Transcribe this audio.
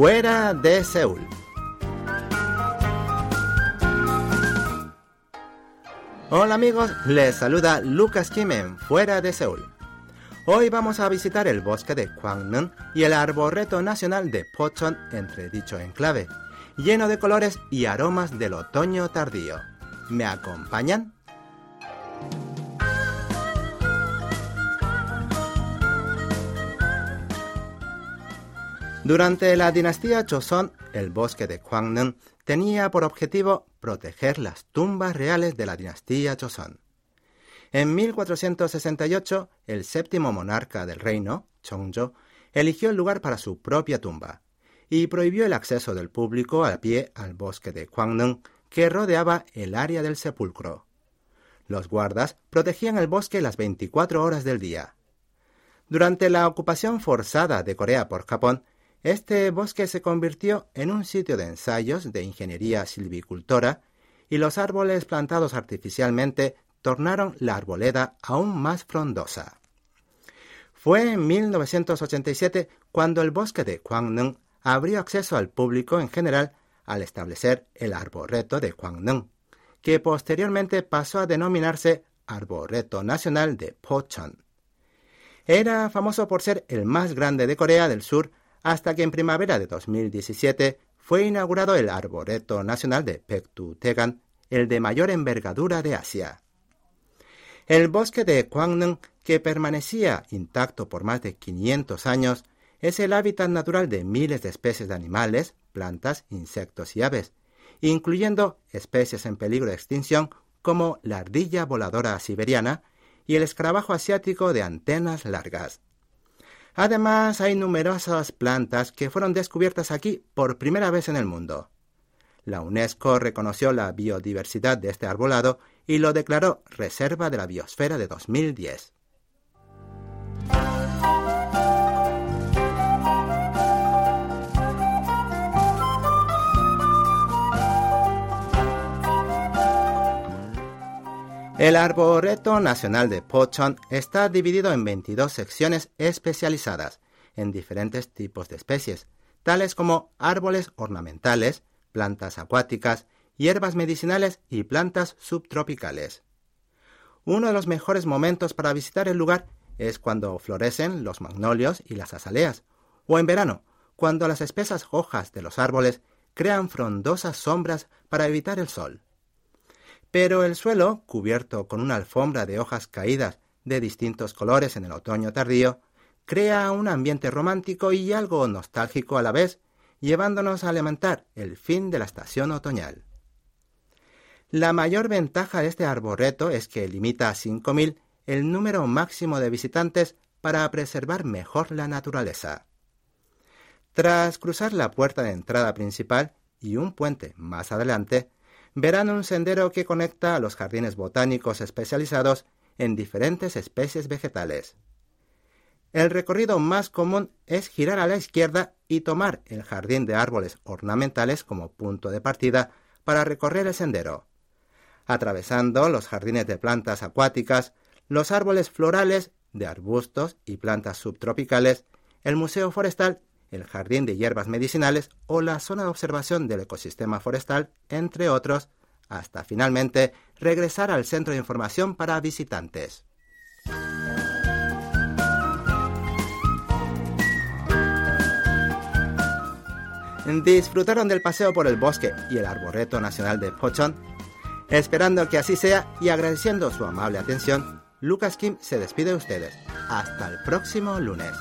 fuera de Seúl. Hola amigos, les saluda Lucas Kim en Fuera de Seúl. Hoy vamos a visitar el bosque de Kwangneung y el arboreto nacional de Pochon entre dicho enclave, lleno de colores y aromas del otoño tardío. ¿Me acompañan? Durante la dinastía Joseon, el bosque de Kwangneung tenía por objetivo proteger las tumbas reales de la dinastía Joseon. En 1468, el séptimo monarca del reino, Chongzhou, eligió el lugar para su propia tumba y prohibió el acceso del público a pie al bosque de Kwangneung que rodeaba el área del sepulcro. Los guardas protegían el bosque las 24 horas del día. Durante la ocupación forzada de Corea por Japón, este bosque se convirtió en un sitio de ensayos de ingeniería silvicultora y los árboles plantados artificialmente tornaron la arboleda aún más frondosa. Fue en 1987 cuando el bosque de Kwangneung abrió acceso al público en general al establecer el arboreto de Kwangneung, que posteriormente pasó a denominarse Arboreto Nacional de Pochon. Era famoso por ser el más grande de Corea del Sur hasta que en primavera de 2017 fue inaugurado el Arboreto Nacional de Tegan, el de mayor envergadura de Asia. El bosque de Kwangneung, que permanecía intacto por más de 500 años, es el hábitat natural de miles de especies de animales, plantas, insectos y aves, incluyendo especies en peligro de extinción como la ardilla voladora siberiana y el escarabajo asiático de antenas largas. Además, hay numerosas plantas que fueron descubiertas aquí por primera vez en el mundo. La UNESCO reconoció la biodiversidad de este arbolado y lo declaró Reserva de la Biosfera de 2010. El Arboreto Nacional de Pochon está dividido en 22 secciones especializadas en diferentes tipos de especies, tales como árboles ornamentales, plantas acuáticas, hierbas medicinales y plantas subtropicales. Uno de los mejores momentos para visitar el lugar es cuando florecen los magnolios y las azaleas, o en verano, cuando las espesas hojas de los árboles crean frondosas sombras para evitar el sol pero el suelo, cubierto con una alfombra de hojas caídas de distintos colores en el otoño tardío, crea un ambiente romántico y algo nostálgico a la vez, llevándonos a lamentar el fin de la estación otoñal. La mayor ventaja de este arboreto es que limita a 5.000 el número máximo de visitantes para preservar mejor la naturaleza. Tras cruzar la puerta de entrada principal y un puente más adelante, verán un sendero que conecta a los jardines botánicos especializados en diferentes especies vegetales. El recorrido más común es girar a la izquierda y tomar el jardín de árboles ornamentales como punto de partida para recorrer el sendero. Atravesando los jardines de plantas acuáticas, los árboles florales, de arbustos y plantas subtropicales, el Museo Forestal el Jardín de Hierbas Medicinales o la zona de observación del ecosistema forestal, entre otros, hasta finalmente regresar al centro de información para visitantes. ¿Disfrutaron del paseo por el bosque y el arboreto nacional de Pochon? Esperando que así sea y agradeciendo su amable atención, Lucas Kim se despide de ustedes. Hasta el próximo lunes.